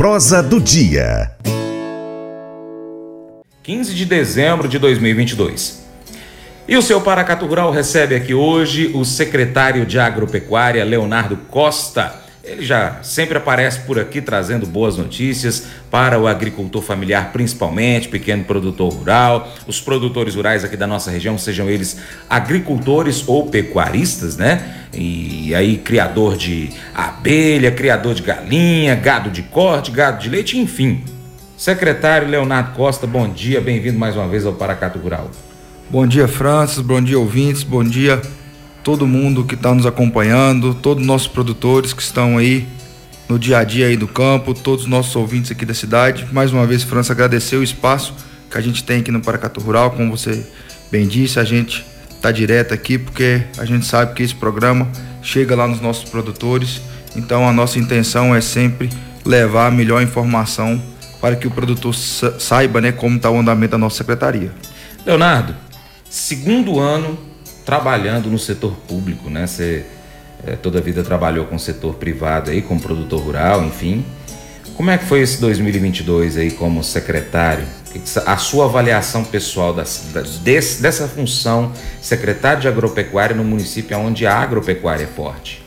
Prosa do dia. 15 de dezembro de 2022. E o seu Paracatu Rural recebe aqui hoje o secretário de Agropecuária, Leonardo Costa. Ele já sempre aparece por aqui trazendo boas notícias para o agricultor familiar, principalmente, pequeno produtor rural, os produtores rurais aqui da nossa região, sejam eles agricultores ou pecuaristas, né? E aí, criador de abelha, criador de galinha, gado de corte, gado de leite, enfim. Secretário Leonardo Costa, bom dia, bem-vindo mais uma vez ao Paracatu Rural. Bom dia, Francis. Bom dia, ouvintes. Bom dia, todo mundo que está nos acompanhando, todos os nossos produtores que estão aí no dia a dia aí do campo, todos os nossos ouvintes aqui da cidade. Mais uma vez, França, agradecer o espaço que a gente tem aqui no Paracatu Rural. Como você bem disse, a gente está direto aqui porque a gente sabe que esse programa chega lá nos nossos produtores. Então, a nossa intenção é sempre levar a melhor informação para que o produtor saiba né, como está o andamento da nossa secretaria. Leonardo, segundo ano trabalhando no setor público, né? Você é, toda a vida trabalhou com o setor privado aí, como produtor rural, enfim. Como é que foi esse 2022 aí como secretário? A sua avaliação pessoal desse, dessa função secretário de agropecuária no município onde a agropecuária é forte?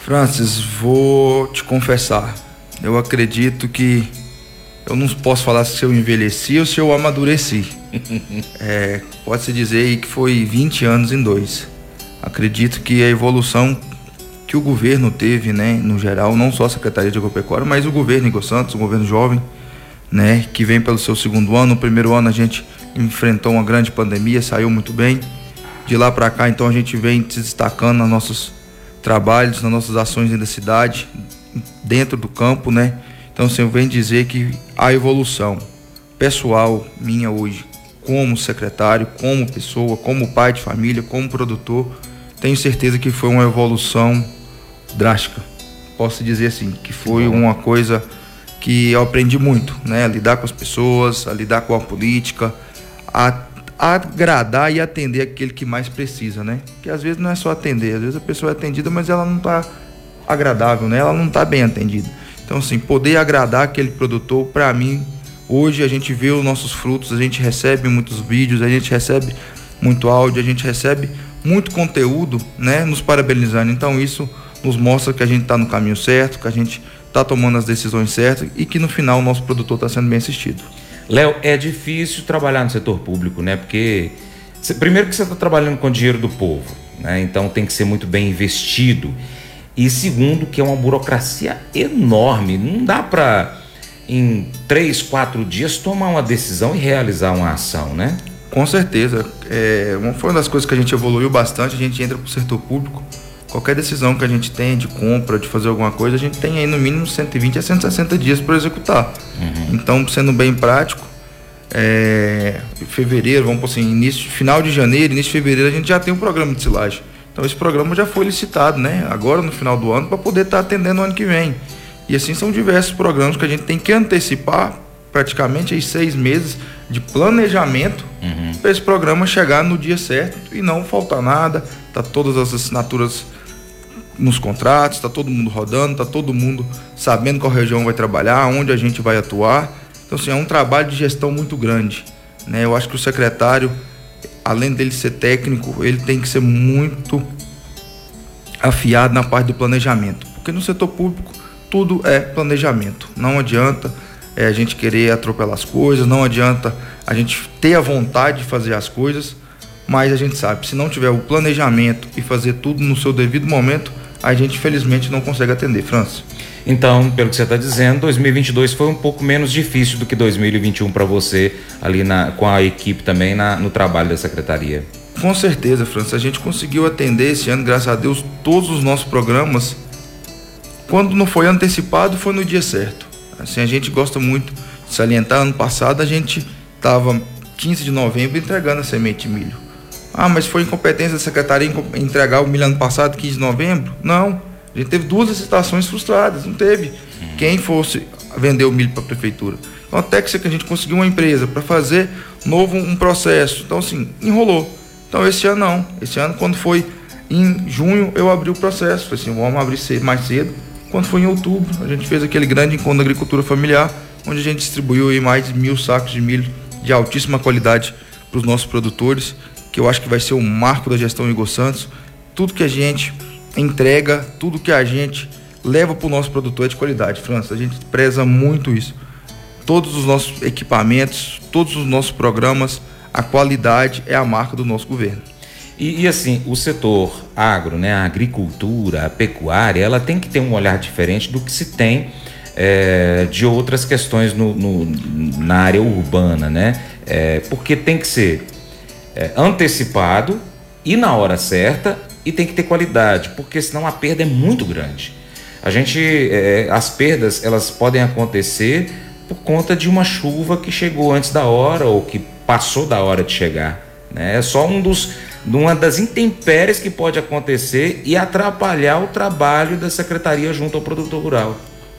Francis, vou te confessar, eu acredito que eu não posso falar se eu envelheci ou se eu amadureci. é, Pode-se dizer que foi 20 anos em dois. Acredito que a evolução que o governo teve, né, no geral, não só a Secretaria de Agropecuária, mas o governo Igor Santos, o governo jovem, né, que vem pelo seu segundo ano. No primeiro ano a gente enfrentou uma grande pandemia, saiu muito bem. De lá para cá, então a gente vem se destacando nos nossos trabalhos, nas nossas ações dentro da cidade, dentro do campo, né? Então, eu venho dizer que a evolução pessoal minha hoje, como secretário, como pessoa, como pai de família, como produtor, tenho certeza que foi uma evolução drástica. Posso dizer assim, que foi uma coisa que eu aprendi muito, né? A lidar com as pessoas, a lidar com a política, a, a agradar e atender aquele que mais precisa, né? Que às vezes não é só atender, às vezes a pessoa é atendida, mas ela não está agradável, né? Ela não está bem atendida. Então, assim, poder agradar aquele produtor, para mim, hoje a gente vê os nossos frutos, a gente recebe muitos vídeos, a gente recebe muito áudio, a gente recebe muito conteúdo, né, nos parabenizando. Então, isso nos mostra que a gente está no caminho certo, que a gente está tomando as decisões certas e que no final o nosso produtor está sendo bem assistido. Léo, é difícil trabalhar no setor público, né? Porque primeiro que você está trabalhando com dinheiro do povo, né? Então tem que ser muito bem investido. E segundo, que é uma burocracia enorme. Não dá para, em três, quatro dias, tomar uma decisão e realizar uma ação, né? Com certeza. É, foi uma das coisas que a gente evoluiu bastante. A gente entra para o setor público. Qualquer decisão que a gente tem de compra, de fazer alguma coisa, a gente tem aí no mínimo 120 a 160 dias para executar. Uhum. Então, sendo bem prático, é, fevereiro, vamos por assim, início, final de janeiro, início de fevereiro, a gente já tem um programa de silagem. Então esse programa já foi licitado, né? Agora no final do ano para poder estar tá atendendo o ano que vem. E assim são diversos programas que a gente tem que antecipar praticamente aí seis meses de planejamento uhum. para esse programa chegar no dia certo e não faltar nada, tá todas as assinaturas nos contratos, tá todo mundo rodando, tá todo mundo sabendo qual região vai trabalhar, onde a gente vai atuar. Então assim, é um trabalho de gestão muito grande, né? Eu acho que o secretário além dele ser técnico, ele tem que ser muito afiado na parte do planejamento. Porque no setor público tudo é planejamento. Não adianta é, a gente querer atropelar as coisas, não adianta a gente ter a vontade de fazer as coisas, mas a gente sabe, se não tiver o planejamento e fazer tudo no seu devido momento, a gente infelizmente não consegue atender. França. Então, pelo que você está dizendo, 2022 foi um pouco menos difícil do que 2021 para você, ali na, com a equipe também na, no trabalho da secretaria. Com certeza, França. A gente conseguiu atender esse ano, graças a Deus, todos os nossos programas. Quando não foi antecipado, foi no dia certo. Assim, a gente gosta muito de salientar. Ano passado, a gente estava 15 de novembro entregando a semente de milho. Ah, mas foi incompetência da secretaria entregar o milho ano passado, 15 de novembro? Não. A gente teve duas licitações frustradas, não teve quem fosse vender o milho para a prefeitura. Então, até que a gente conseguiu uma empresa para fazer novo um processo. Então, assim, enrolou. Então, esse ano não. Esse ano, quando foi em junho, eu abri o processo. Falei assim, vamos abrir mais cedo quando foi em outubro, a gente fez aquele grande encontro da agricultura familiar, onde a gente distribuiu aí mais de mil sacos de milho de altíssima qualidade para os nossos produtores, que eu acho que vai ser o marco da gestão Igor Santos. Tudo que a gente entrega, tudo que a gente leva para o nosso produtor é de qualidade, França. A gente preza muito isso. Todos os nossos equipamentos, todos os nossos programas, a qualidade é a marca do nosso governo. E, e, assim, o setor agro, né, a agricultura, a pecuária, ela tem que ter um olhar diferente do que se tem é, de outras questões no, no, na área urbana, né? É, porque tem que ser é, antecipado e na hora certa e tem que ter qualidade, porque senão a perda é muito grande. A gente, é, as perdas, elas podem acontecer por conta de uma chuva que chegou antes da hora ou que passou da hora de chegar. Né? É só um dos uma das intempéries que pode acontecer e atrapalhar o trabalho da secretaria junto ao produtor rural.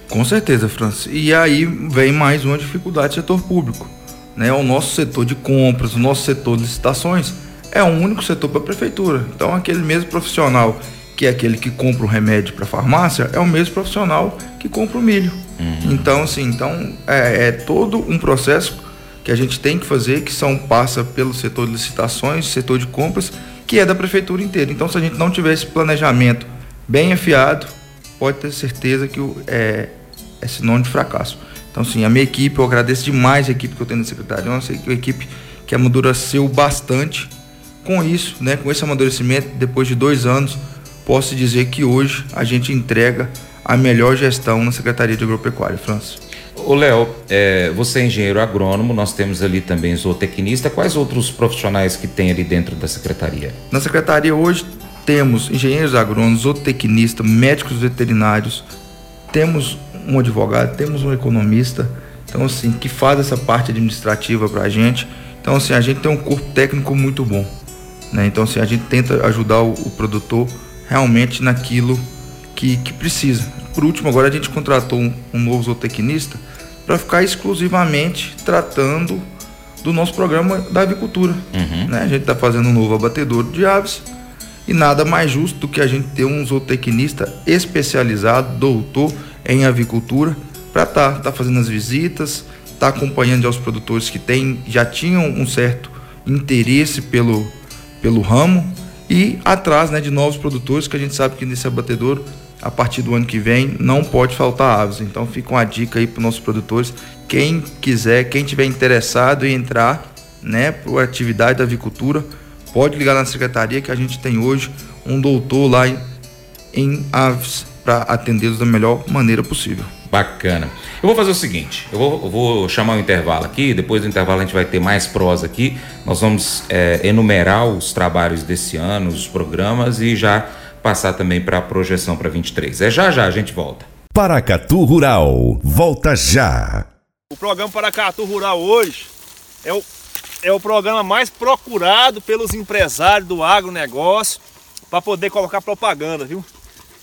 Com certeza, Francis. E aí vem mais uma dificuldade do setor público. Né? O nosso setor de compras, o nosso setor de licitações é o único setor para a prefeitura. Então, aquele mesmo profissional que é aquele que compra o remédio para a farmácia é o mesmo profissional que compra o milho. Uhum. Então, assim, então é, é todo um processo que a gente tem que fazer, que são passa pelo setor de licitações, setor de compras, que é da prefeitura inteira. Então, se a gente não tiver esse planejamento bem afiado, pode ter certeza que é, é sinônimo de fracasso. Então, sim, a minha equipe, eu agradeço demais a equipe que eu tenho na secretaria, é uma equipe que amadureceu bastante. Com isso, né, com esse amadurecimento, depois de dois anos, posso dizer que hoje a gente entrega a melhor gestão na Secretaria de Agropecuária, França. O Léo, é, você é engenheiro agrônomo, nós temos ali também zootecnista. Quais outros profissionais que tem ali dentro da secretaria? Na secretaria hoje temos engenheiros agrônomos, zootecnista, médicos veterinários, temos um advogado, temos um economista, então assim, que faz essa parte administrativa para a gente. Então assim, a gente tem um corpo técnico muito bom, né? Então assim, a gente tenta ajudar o, o produtor realmente naquilo que, que precisa. Por último, agora a gente contratou um, um novo zootecnista para ficar exclusivamente tratando do nosso programa da avicultura. Uhum. Né? A gente está fazendo um novo abatedouro de aves e nada mais justo do que a gente ter um zootecnista especializado, doutor em avicultura, para estar tá, tá fazendo as visitas, tá acompanhando os produtores que tem, já tinham um certo interesse pelo, pelo ramo e atrás né, de novos produtores, que a gente sabe que nesse abatedouro a partir do ano que vem não pode faltar aves. Então fica uma dica aí para os nossos produtores. Quem quiser, quem tiver interessado em entrar né, para a atividade da avicultura, pode ligar na secretaria que a gente tem hoje um doutor lá em, em aves para atendê-los da melhor maneira possível. Bacana. Eu vou fazer o seguinte: eu vou, eu vou, chamar um intervalo aqui. Depois do intervalo, a gente vai ter mais prosa aqui. Nós vamos é, enumerar os trabalhos desse ano, os programas e já passar também para a projeção para 23. É já já a gente volta. Paracatu Rural, volta já. O programa Paracatu Rural hoje é o, é o programa mais procurado pelos empresários do agronegócio para poder colocar propaganda, viu?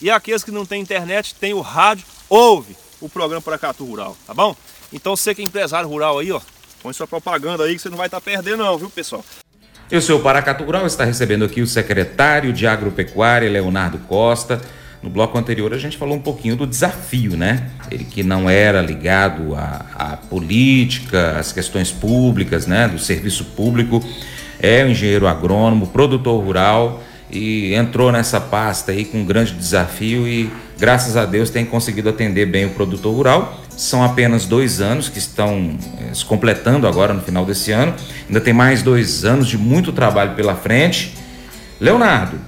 E aqueles que não tem internet, tem o rádio, ouve o programa Paracato Rural, tá bom? Então você que é empresário rural aí, ó, põe sua propaganda aí que você não vai estar tá perdendo não, viu pessoal? Sou o Paracatu Rural, está recebendo aqui o secretário de Agropecuária, Leonardo Costa. No bloco anterior a gente falou um pouquinho do desafio, né? Ele que não era ligado à, à política, às questões públicas, né? Do serviço público, é um engenheiro agrônomo, produtor rural e entrou nessa pasta aí com um grande desafio e graças a Deus tem conseguido atender bem o produtor rural são apenas dois anos que estão é, se completando agora no final desse ano. Ainda tem mais dois anos de muito trabalho pela frente. Leonardo,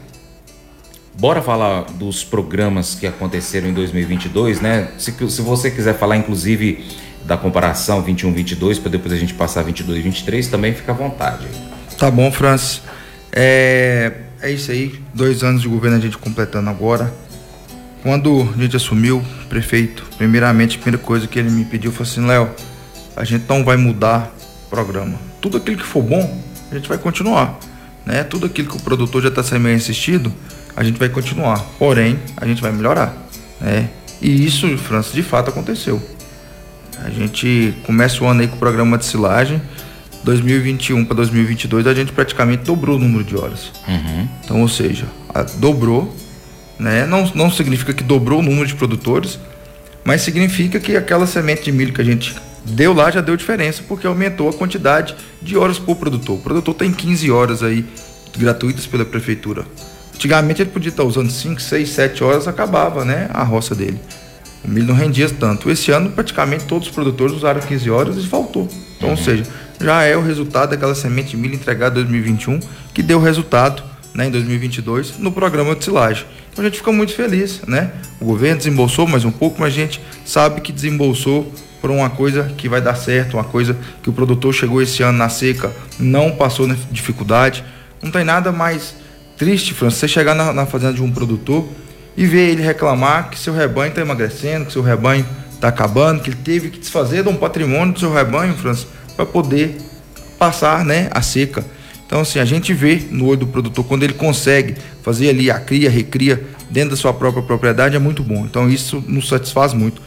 bora falar dos programas que aconteceram em 2022, né? Se, se você quiser falar, inclusive, da comparação 21-22, para depois a gente passar 22-23, também fica à vontade. Tá bom, Francis. É, é isso aí. Dois anos de governo a gente completando agora quando a gente assumiu, prefeito, primeiramente, a primeira coisa que ele me pediu foi assim, Léo, a gente não vai mudar o programa. Tudo aquilo que for bom, a gente vai continuar. Né? Tudo aquilo que o produtor já está sendo assistido, a gente vai continuar. Porém, a gente vai melhorar. Né? E isso, França, de fato aconteceu. A gente começa o ano aí com o programa de silagem. 2021 para 2022 a gente praticamente dobrou o número de horas. Uhum. Então, ou seja, dobrou, né? Não, não significa que dobrou o número de produtores, mas significa que aquela semente de milho que a gente deu lá já deu diferença, porque aumentou a quantidade de horas por produtor. O produtor tem 15 horas aí gratuitas pela prefeitura. Antigamente ele podia estar usando 5, 6, 7 horas, acabava, né, a roça dele. O milho não rendia tanto. Esse ano, praticamente todos os produtores usaram 15 horas e faltou. Então, uhum. ou seja, já é o resultado daquela semente de milho entregada em 2021 que deu resultado né, em 2022 no programa de silagem. Então a gente fica muito feliz, né? O governo desembolsou mais um pouco, mas a gente sabe que desembolsou por uma coisa que vai dar certo, uma coisa que o produtor chegou esse ano na seca, não passou na dificuldade. Não tem nada mais triste, França, você chegar na, na fazenda de um produtor e ver ele reclamar que seu rebanho está emagrecendo, que seu rebanho está acabando, que ele teve que desfazer de um patrimônio do seu rebanho, França, para poder passar né, a seca. Então, assim, a gente vê no olho do produtor, quando ele consegue fazer ali a cria, recria dentro da sua própria propriedade, é muito bom. Então, isso nos satisfaz muito.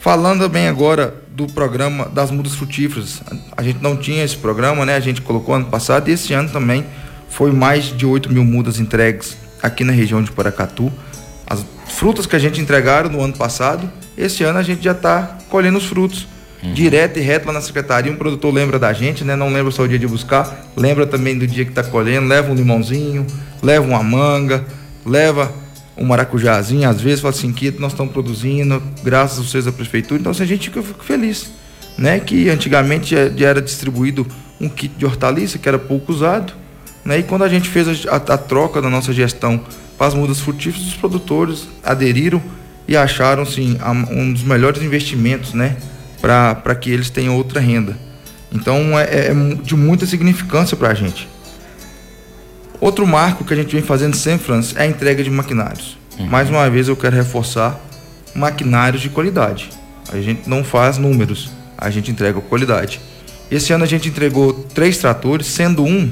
Falando também agora do programa das mudas frutíferas, a gente não tinha esse programa, né? A gente colocou ano passado e esse ano também foi mais de 8 mil mudas entregues aqui na região de Paracatu. As frutas que a gente entregaram no ano passado, esse ano a gente já está colhendo os frutos. Direto e reto lá na secretaria, um produtor lembra da gente, né? Não lembra só o dia de buscar, lembra também do dia que está colhendo, leva um limãozinho, leva uma manga, leva um maracujazinho, às vezes fala assim, que nós estamos produzindo, graças a vocês da prefeitura, então assim, a gente fica feliz, né? Que antigamente já era distribuído um kit de hortaliça que era pouco usado, né? E quando a gente fez a, a, a troca da nossa gestão para as mudas frutíferas, os produtores aderiram e acharam sim um dos melhores investimentos, né? Para que eles tenham outra renda. Então é, é de muita significância para a gente. Outro marco que a gente vem fazendo sempre, França, é a entrega de maquinários. Uhum. Mais uma vez eu quero reforçar maquinários de qualidade. A gente não faz números, a gente entrega qualidade. Esse ano a gente entregou três tratores, sendo um,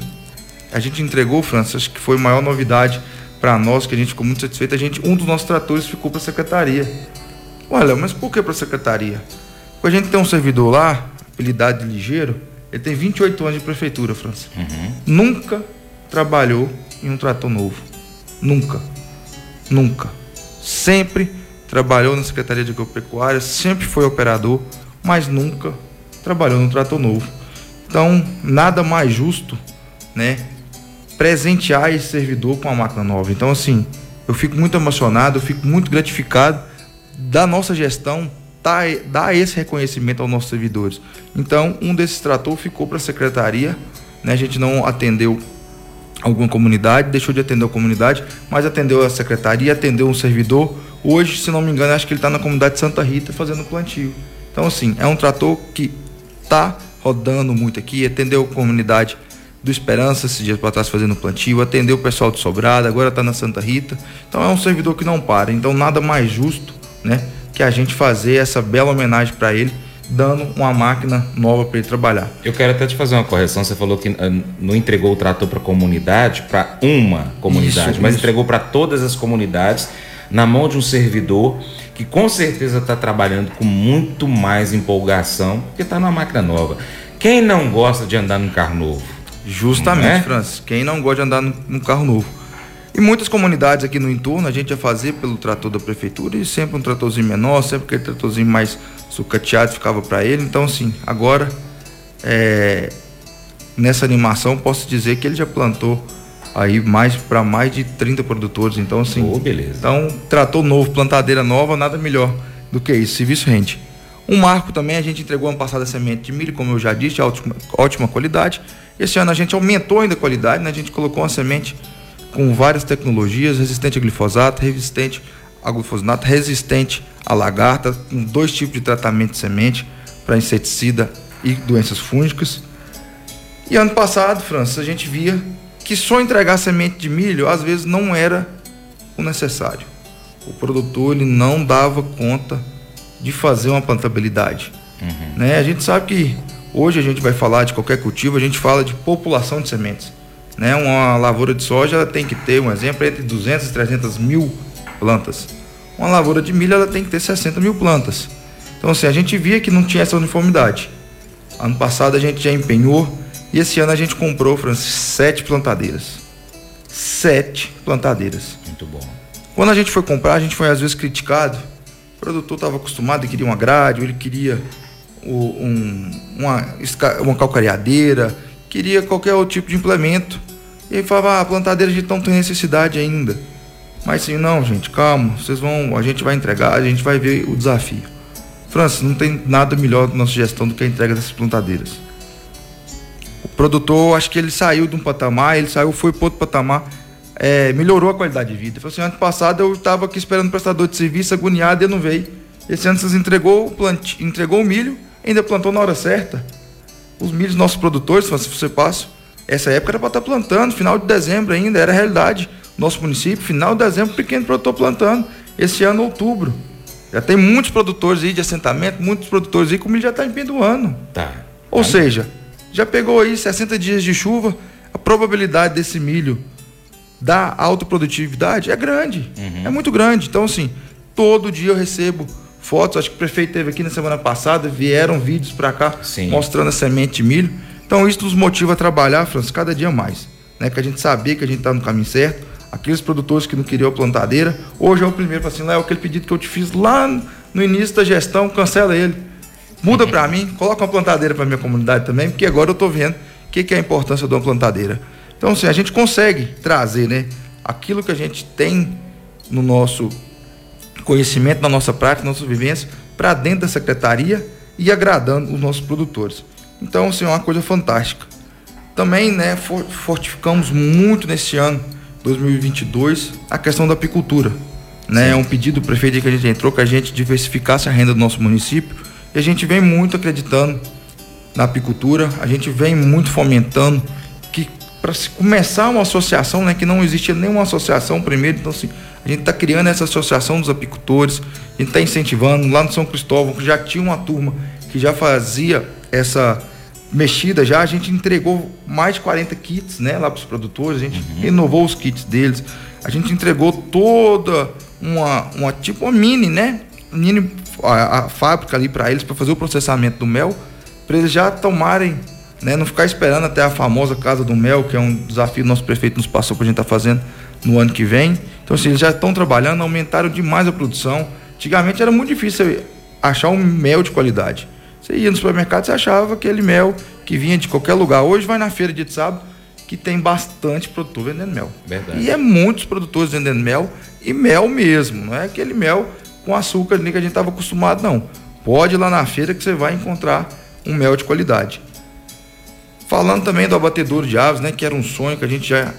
a gente entregou, França, acho que foi a maior novidade para nós, que a gente ficou muito satisfeito. A gente, um dos nossos tratores ficou para a secretaria. Olha, mas por que para a secretaria? A gente tem um servidor lá, apelidado de ligeiro, ele tem 28 anos de prefeitura, França. Uhum. Nunca trabalhou em um trator novo. Nunca. Nunca. Sempre trabalhou na Secretaria de Agropecuária, sempre foi operador, mas nunca trabalhou no trator novo. Então, nada mais justo, né, presentear esse servidor com uma máquina nova. Então, assim, eu fico muito emocionado, eu fico muito gratificado da nossa gestão dar, dar esse reconhecimento aos nossos servidores. Então, um desses tratores ficou para a secretaria, né, a gente não atendeu alguma comunidade, deixou de atender a comunidade, mas atendeu a secretaria, atendeu um servidor. Hoje, se não me engano, acho que ele está na comunidade de Santa Rita fazendo plantio. Então, assim, é um trator que está rodando muito aqui, atendeu a comunidade do Esperança esses dias para trás fazendo plantio, atendeu o pessoal de Sobrada, agora está na Santa Rita. Então, é um servidor que não para. Então, nada mais justo, né, que a gente fazer essa bela homenagem para ele dando uma máquina nova para ele trabalhar. Eu quero até te fazer uma correção. Você falou que uh, não entregou o trator para a comunidade, para uma comunidade, isso, mas isso. entregou para todas as comunidades na mão de um servidor que com certeza está trabalhando com muito mais empolgação porque está numa máquina nova. Quem não gosta de andar num carro novo? Justamente, é? Francis. Quem não gosta de andar num carro novo? E muitas comunidades aqui no entorno a gente ia fazer pelo trator da prefeitura e sempre um tratorzinho menor, sempre aquele tratorzinho mais sucateado ficava para ele. Então, assim, agora é, nessa animação posso dizer que ele já plantou aí mais para mais de 30 produtores. Então, assim, oh, beleza. então trator novo, plantadeira nova, nada melhor do que isso. Serviço rende. Um marco também, a gente entregou ano passado a semente de milho, como eu já disse, ótima, ótima qualidade. Esse ano a gente aumentou ainda a qualidade, né? A gente colocou uma semente com várias tecnologias, resistente a glifosato, resistente a glufosinato, resistente a lagarta, com dois tipos de tratamento de semente para inseticida e doenças fúngicas. E ano passado, França, a gente via que só entregar semente de milho às vezes não era o necessário. o produtor ele não dava conta de fazer uma plantabilidade. Uhum. Né? A gente sabe que hoje a gente vai falar de qualquer cultivo, a gente fala de população de sementes. Né? Uma lavoura de soja tem que ter, um exemplo, entre 200 e 300 mil plantas. Uma lavoura de milho ela tem que ter 60 mil plantas. Então, assim, a gente via que não tinha essa uniformidade. Ano passado a gente já empenhou e esse ano a gente comprou, Francis, sete plantadeiras. Sete plantadeiras. Muito bom. Quando a gente foi comprar, a gente foi às vezes criticado. O produtor estava acostumado, ele queria uma grade, ele queria um, uma, uma calcareadeira, queria qualquer outro tipo de implemento. E aí falava, ah, a plantadeira a gente não tem necessidade ainda. Mas sim, não, gente, calma, vocês vão, a gente vai entregar, a gente vai ver o desafio. Francis, não tem nada melhor na nossa gestão do que a entrega dessas plantadeiras. O produtor, acho que ele saiu de um patamar, ele saiu, foi para outro patamar, é, melhorou a qualidade de vida. Falei assim, ano passado eu estava aqui esperando o prestador de serviço agoniado e ele não veio. Esse ano vocês entregou, plant... entregou o milho, ainda plantou na hora certa. Os milhos nossos produtores, se você passa, essa época era para estar tá plantando, final de dezembro ainda, era realidade. Nosso município, final de dezembro, pequeno produtor plantando. Esse ano, outubro. Já tem muitos produtores aí de assentamento, muitos produtores aí, como ele já está empendoando. Tá. Ou tá. seja, já pegou aí 60 dias de chuva, a probabilidade desse milho dar alta produtividade é grande. Uhum. É muito grande. Então, assim, todo dia eu recebo fotos. Acho que o prefeito teve aqui na semana passada, vieram vídeos para cá Sim. mostrando a semente de milho. Então, isso nos motiva a trabalhar, Francis, cada dia mais. Né? Que a gente sabia que a gente está no caminho certo aqueles produtores que não queriam a plantadeira, hoje é o primeiro, assim, é aquele pedido que eu te fiz lá no início da gestão, cancela ele. Muda para mim, coloca uma plantadeira para minha comunidade também, porque agora eu estou vendo o que, que é a importância de uma plantadeira. Então, assim, a gente consegue trazer, né, aquilo que a gente tem no nosso conhecimento, na nossa prática, na nossa vivência, para dentro da secretaria e agradando os nossos produtores. Então, assim, é uma coisa fantástica. Também, né, fortificamos muito nesse ano 2022 a questão da apicultura. Né? É um pedido do prefeito que a gente entrou que a gente diversificasse a renda do nosso município e a gente vem muito acreditando na apicultura, a gente vem muito fomentando para se começar uma associação, né, que não existia nenhuma associação primeiro, então assim, a gente está criando essa associação dos apicultores, a gente está incentivando, lá no São Cristóvão, que já tinha uma turma que já fazia essa mexida já, a gente entregou mais de 40 kits né, lá para os produtores, a gente uhum. renovou os kits deles, a gente entregou toda uma, uma tipo uma mini, né? Mini a, a fábrica ali para eles para fazer o processamento do mel, para eles já tomarem, né, não ficar esperando até a famosa casa do mel, que é um desafio que o nosso prefeito nos passou que a gente está fazendo no ano que vem. Então, assim, eles já estão trabalhando, aumentaram demais a produção. Antigamente era muito difícil achar um mel de qualidade. Você ia no supermercado, você achava aquele mel que vinha de qualquer lugar. Hoje vai na feira de sábado, que tem bastante produtor vendendo mel. Verdade. E é muitos produtores vendendo mel e mel mesmo, não é aquele mel com açúcar ali que a gente estava acostumado, não. Pode ir lá na feira que você vai encontrar um mel de qualidade. Falando também do abatedouro de aves, né, que era um sonho que a gente já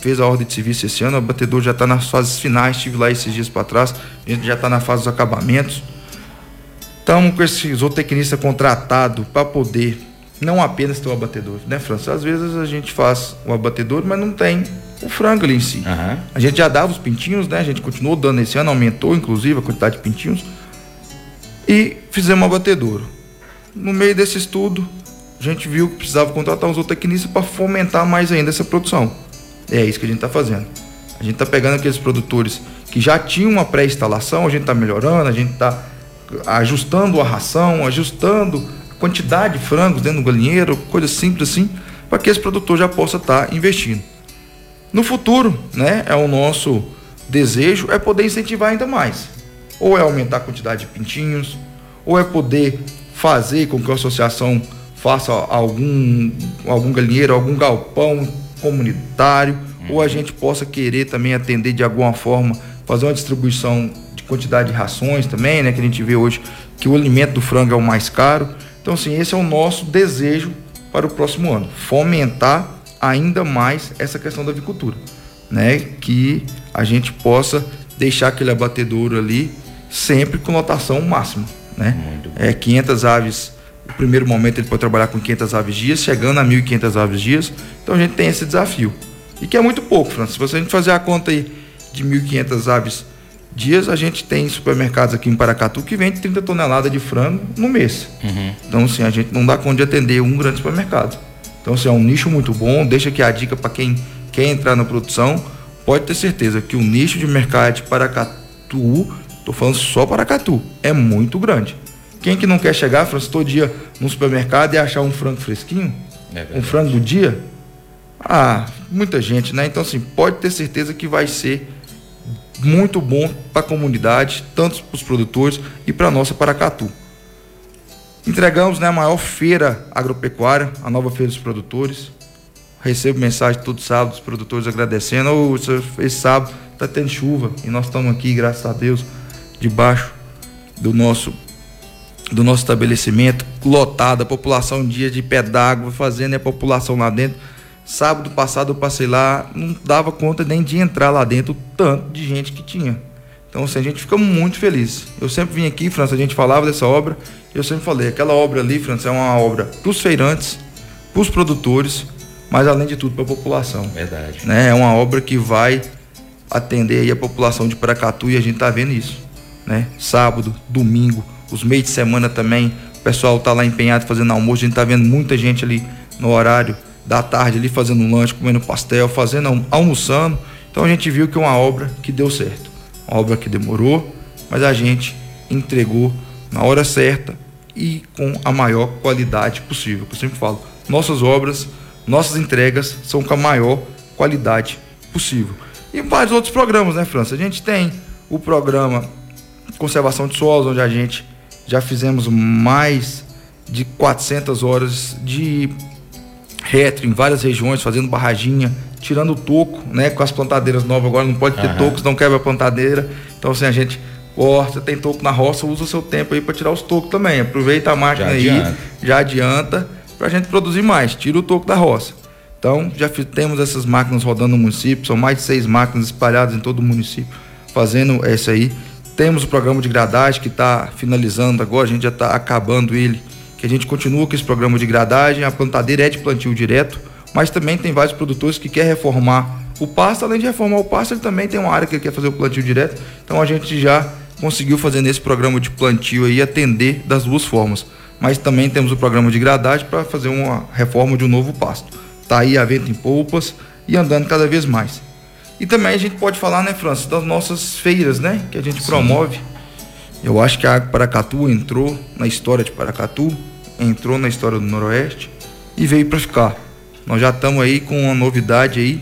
fez a ordem de serviço esse ano, o abatedouro já está nas fases finais, estive lá esses dias para trás, a gente já está na fase dos acabamentos. Estamos com esse zootecnista contratado para poder não apenas ter o abatedor, né, França? Às vezes a gente faz o abatedor, mas não tem o frango ali em si. Uhum. A gente já dava os pintinhos, né? A gente continuou dando esse ano, aumentou inclusive a quantidade de pintinhos. E fizemos um abatedouro. No meio desse estudo, a gente viu que precisava contratar um zootecnista para fomentar mais ainda essa produção. É isso que a gente está fazendo. A gente está pegando aqueles produtores que já tinham uma pré-instalação, a gente está melhorando, a gente está ajustando a ração, ajustando a quantidade de frangos dentro do galinheiro, coisa simples assim, para que esse produtor já possa estar tá investindo. No futuro, né, é o nosso desejo é poder incentivar ainda mais. Ou é aumentar a quantidade de pintinhos, ou é poder fazer com que a associação faça algum, algum galinheiro, algum galpão comunitário, ou a gente possa querer também atender de alguma forma, fazer uma distribuição quantidade de rações também, né? Que a gente vê hoje que o alimento do frango é o mais caro. Então, assim, esse é o nosso desejo para o próximo ano, fomentar ainda mais essa questão da avicultura, né? Que a gente possa deixar aquele abatedouro ali sempre com lotação máxima, né? É 500 aves, no primeiro momento ele pode trabalhar com 500 aves dias, chegando a 1.500 aves dias. Então a gente tem esse desafio. E que é muito pouco, Francis. Se você a gente fazer a conta aí de 1.500 aves dias a gente tem supermercados aqui em Paracatu que vende 30 toneladas de frango no mês. Uhum. Então, assim, a gente não dá conta de atender um grande supermercado. Então, assim, é um nicho muito bom. Deixa aqui a dica para quem quer entrar na produção. Pode ter certeza que o nicho de mercado de Paracatu, estou falando só Paracatu, é muito grande. Quem que não quer chegar, Francisco, todo dia no supermercado e achar um frango fresquinho? É um frango do dia? Ah, muita gente, né? Então, assim, pode ter certeza que vai ser muito bom para a comunidade, tanto para os produtores e para a nossa Paracatu. Entregamos né, a maior feira agropecuária, a nova feira dos produtores. Recebo mensagem todo sábado dos produtores agradecendo. Oh, esse sábado está tendo chuva e nós estamos aqui, graças a Deus, debaixo do nosso do nosso estabelecimento, lotado, a população um dia de pé d'água, fazendo a população lá dentro Sábado passado eu passei lá, não dava conta nem de entrar lá dentro, o tanto de gente que tinha. Então, assim, a gente fica muito feliz. Eu sempre vim aqui, França, a gente falava dessa obra, eu sempre falei, aquela obra ali, França, é uma obra para os feirantes, para os produtores, mas além de tudo para a população. Verdade. Né? É uma obra que vai atender aí a população de Paracatu e a gente está vendo isso. Né? Sábado, domingo, os meios de semana também, o pessoal está lá empenhado fazendo almoço, a gente está vendo muita gente ali no horário da tarde ali fazendo um lanche, comendo pastel, fazendo almoçando. Então a gente viu que é uma obra que deu certo. Uma obra que demorou, mas a gente entregou na hora certa e com a maior qualidade possível. Eu sempre falo, nossas obras, nossas entregas são com a maior qualidade possível. E vários outros programas, né, França? A gente tem o programa Conservação de Solos, onde a gente já fizemos mais de 400 horas de retro em várias regiões, fazendo barraginha, tirando o toco, né? Com as plantadeiras novas agora não pode ter uhum. tocos, não quebra a plantadeira. Então assim, a gente corta, tem toco na roça, usa o seu tempo aí para tirar os tocos também. Aproveita a máquina já aí, adianta. já adianta para a gente produzir mais, tira o toco da roça. Então, já temos essas máquinas rodando no município, são mais de seis máquinas espalhadas em todo o município fazendo isso aí. Temos o programa de gradagem que está finalizando agora, a gente já está acabando ele que a gente continua com esse programa de gradagem, a plantadeira é de plantio direto, mas também tem vários produtores que querem reformar o pasto, além de reformar o pasto, ele também tem uma área que ele quer fazer o plantio direto, então a gente já conseguiu fazer nesse programa de plantio aí atender das duas formas. Mas também temos o programa de gradagem para fazer uma reforma de um novo pasto. Tá aí a venda em polpas e andando cada vez mais. E também a gente pode falar, né, Francis, das nossas feiras, né, que a gente Sim. promove eu acho que a Água Paracatu entrou na história de Paracatu, entrou na história do Noroeste e veio para ficar. Nós já estamos aí com uma novidade aí.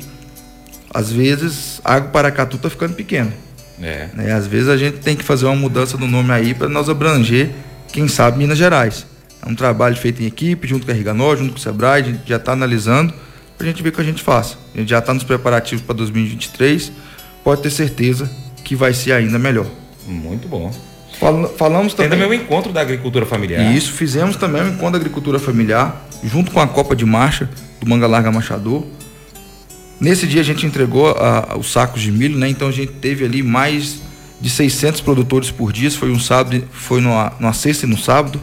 Às vezes, a Água Paracatu está ficando pequena. É. Né? Às vezes a gente tem que fazer uma mudança do nome aí para nós abranger, quem sabe, Minas Gerais. É um trabalho feito em equipe, junto com a Riganó, junto com o Sebrae, a gente já está analisando para a gente ver o que a gente faça. A gente já está nos preparativos para 2023, pode ter certeza que vai ser ainda melhor. Muito bom. Fal falamos também. Tem também o encontro da agricultura familiar. Isso, fizemos também o encontro da agricultura familiar, junto com a Copa de Marcha do Manga Larga Machador. Nesse dia a gente entregou a, os sacos de milho, né? Então a gente teve ali mais de 600 produtores por dia. Foi um sábado, foi numa, numa sexta e no sábado.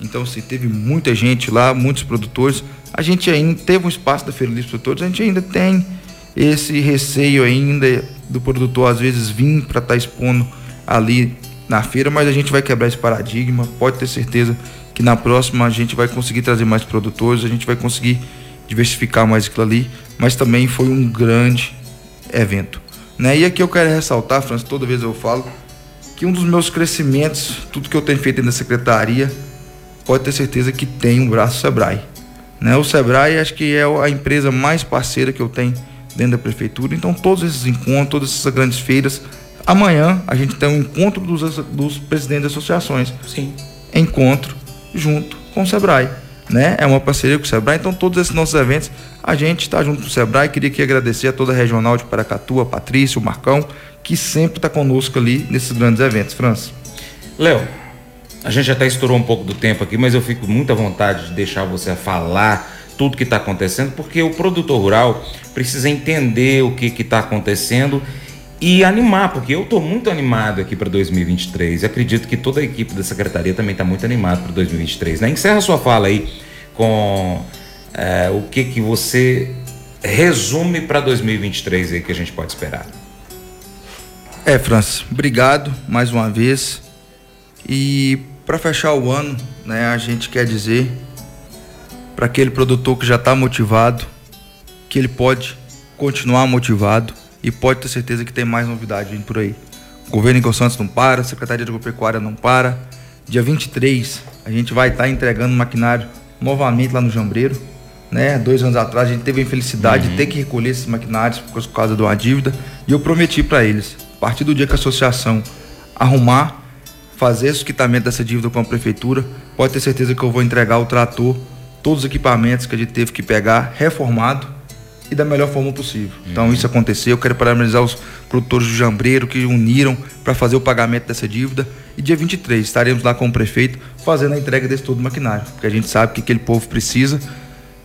Então assim, teve muita gente lá, muitos produtores. A gente ainda teve um espaço da Feira dos Produtores, a gente ainda tem esse receio ainda do produtor às vezes vir para estar tá expondo ali na feira, mas a gente vai quebrar esse paradigma. Pode ter certeza que na próxima a gente vai conseguir trazer mais produtores, a gente vai conseguir diversificar mais aquilo ali, mas também foi um grande evento. Né? E aqui eu quero ressaltar, Francis, toda vez eu falo, que um dos meus crescimentos, tudo que eu tenho feito na secretaria, pode ter certeza que tem um braço Sebrae. Né? O Sebrae acho que é a empresa mais parceira que eu tenho dentro da prefeitura, então todos esses encontros, todas essas grandes feiras, Amanhã a gente tem um encontro dos, dos presidentes de associações. Sim. Encontro junto com o Sebrae. Né? É uma parceria com o Sebrae, então todos esses nossos eventos a gente está junto com o Sebrae. Queria aqui agradecer a toda a regional de Paracatu, a Patrícia, o Marcão, que sempre está conosco ali nesses grandes eventos. França. Léo, a gente até estourou um pouco do tempo aqui, mas eu fico muita vontade de deixar você falar tudo que está acontecendo, porque o produtor rural precisa entender o que está acontecendo e animar, porque eu estou muito animado aqui para 2023 e acredito que toda a equipe da secretaria também está muito animada para 2023. Né? Encerra sua fala aí com é, o que, que você resume para 2023 aí que a gente pode esperar. É, Francis, obrigado mais uma vez. E para fechar o ano, né, a gente quer dizer para aquele produtor que já está motivado que ele pode continuar motivado e pode ter certeza que tem mais novidade vindo por aí. O governo Igor Santos não para, a Secretaria de Agropecuária não para. Dia 23 a gente vai estar tá entregando maquinário novamente lá no Jambreiro. Né? Dois anos atrás a gente teve a infelicidade uhum. de ter que recolher esses maquinários por causa de uma dívida e eu prometi para eles, a partir do dia que a associação arrumar, fazer esse quitamento dessa dívida com a prefeitura, pode ter certeza que eu vou entregar o trator, todos os equipamentos que a gente teve que pegar, reformado e da melhor forma possível. Uhum. Então isso aconteceu. Eu quero parabenizar os produtores do Jambreiro que uniram para fazer o pagamento dessa dívida. E dia 23 estaremos lá com o prefeito fazendo a entrega desse todo maquinário, porque a gente sabe que aquele povo precisa,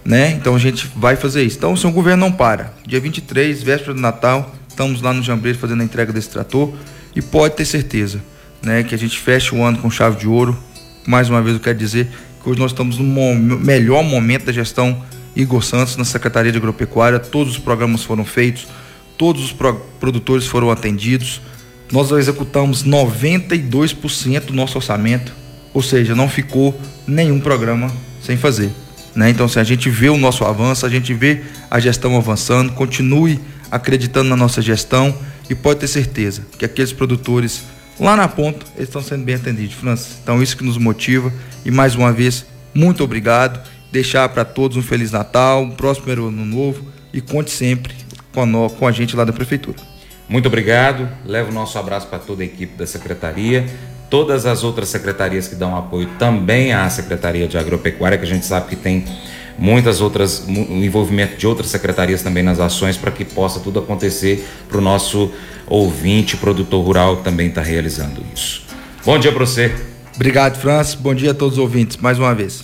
né? Então a gente vai fazer isso. Então se o governo não para, dia 23, véspera do Natal, estamos lá no Jambreiro fazendo a entrega desse trator e pode ter certeza, né, que a gente feche o ano com chave de ouro. Mais uma vez eu quero dizer que hoje nós estamos no melhor momento da gestão Igor Santos, na Secretaria de Agropecuária. Todos os programas foram feitos, todos os pro produtores foram atendidos. Nós executamos 92% do nosso orçamento, ou seja, não ficou nenhum programa sem fazer. Né? Então, se a gente vê o nosso avanço, a gente vê a gestão avançando, continue acreditando na nossa gestão e pode ter certeza que aqueles produtores lá na ponta eles estão sendo bem atendidos, Francis. Então, isso que nos motiva e mais uma vez, muito obrigado deixar para todos um Feliz Natal, um próximo ano novo e conte sempre com a, com a gente lá da Prefeitura. Muito obrigado. Levo o nosso abraço para toda a equipe da Secretaria, todas as outras secretarias que dão apoio também à Secretaria de Agropecuária, que a gente sabe que tem muitas outras, o envolvimento de outras secretarias também nas ações para que possa tudo acontecer para o nosso ouvinte, produtor rural que também está realizando isso. Bom dia para você. Obrigado, Francis. Bom dia a todos os ouvintes, mais uma vez.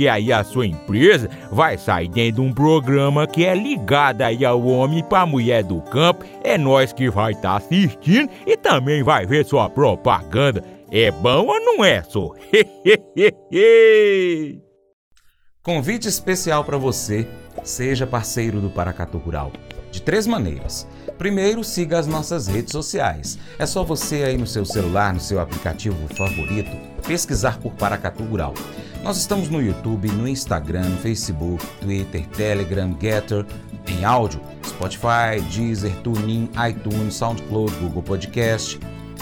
aí a sua empresa vai sair dentro de um programa que é ligado aí ao homem para a mulher do campo. É nós que vai estar tá assistindo e também vai ver sua propaganda. É bom ou não é, só? Convite especial para você. Seja parceiro do Paracatu Rural. De três maneiras. Primeiro, siga as nossas redes sociais. É só você aí no seu celular, no seu aplicativo favorito, pesquisar por Paracatu Rural. Nós estamos no YouTube, no Instagram, Facebook, Twitter, Telegram, Getter, em áudio, Spotify, Deezer, TuneIn, iTunes, SoundCloud, Google Podcast,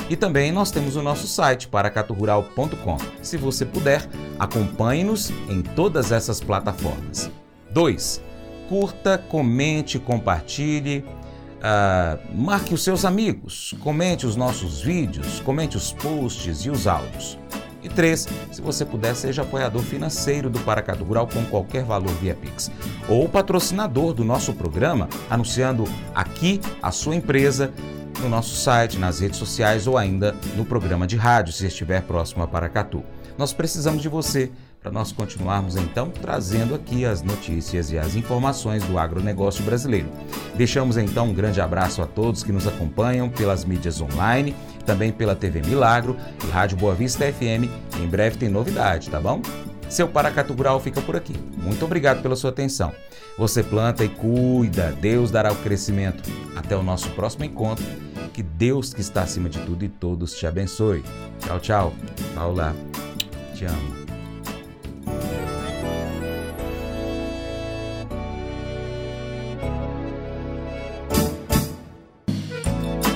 e também nós temos o nosso site, paracaturural.com. Se você puder, acompanhe-nos em todas essas plataformas. 2. Curta, comente, compartilhe, uh, marque os seus amigos, comente os nossos vídeos, comente os posts e os áudios. E três, se você puder, seja apoiador financeiro do Paracatu Rural com qualquer valor via Pix. Ou patrocinador do nosso programa, anunciando aqui a sua empresa no nosso site, nas redes sociais ou ainda no programa de rádio, se estiver próximo a Paracatu. Nós precisamos de você para nós continuarmos então trazendo aqui as notícias e as informações do agronegócio brasileiro. Deixamos então um grande abraço a todos que nos acompanham pelas mídias online, também pela TV Milagro e Rádio Boa Vista FM. Em breve tem novidade, tá bom? Seu Paracatu Rural fica por aqui. Muito obrigado pela sua atenção. Você planta e cuida, Deus dará o crescimento. Até o nosso próximo encontro. Que Deus que está acima de tudo e todos te abençoe. Tchau, tchau. Paula, te amo.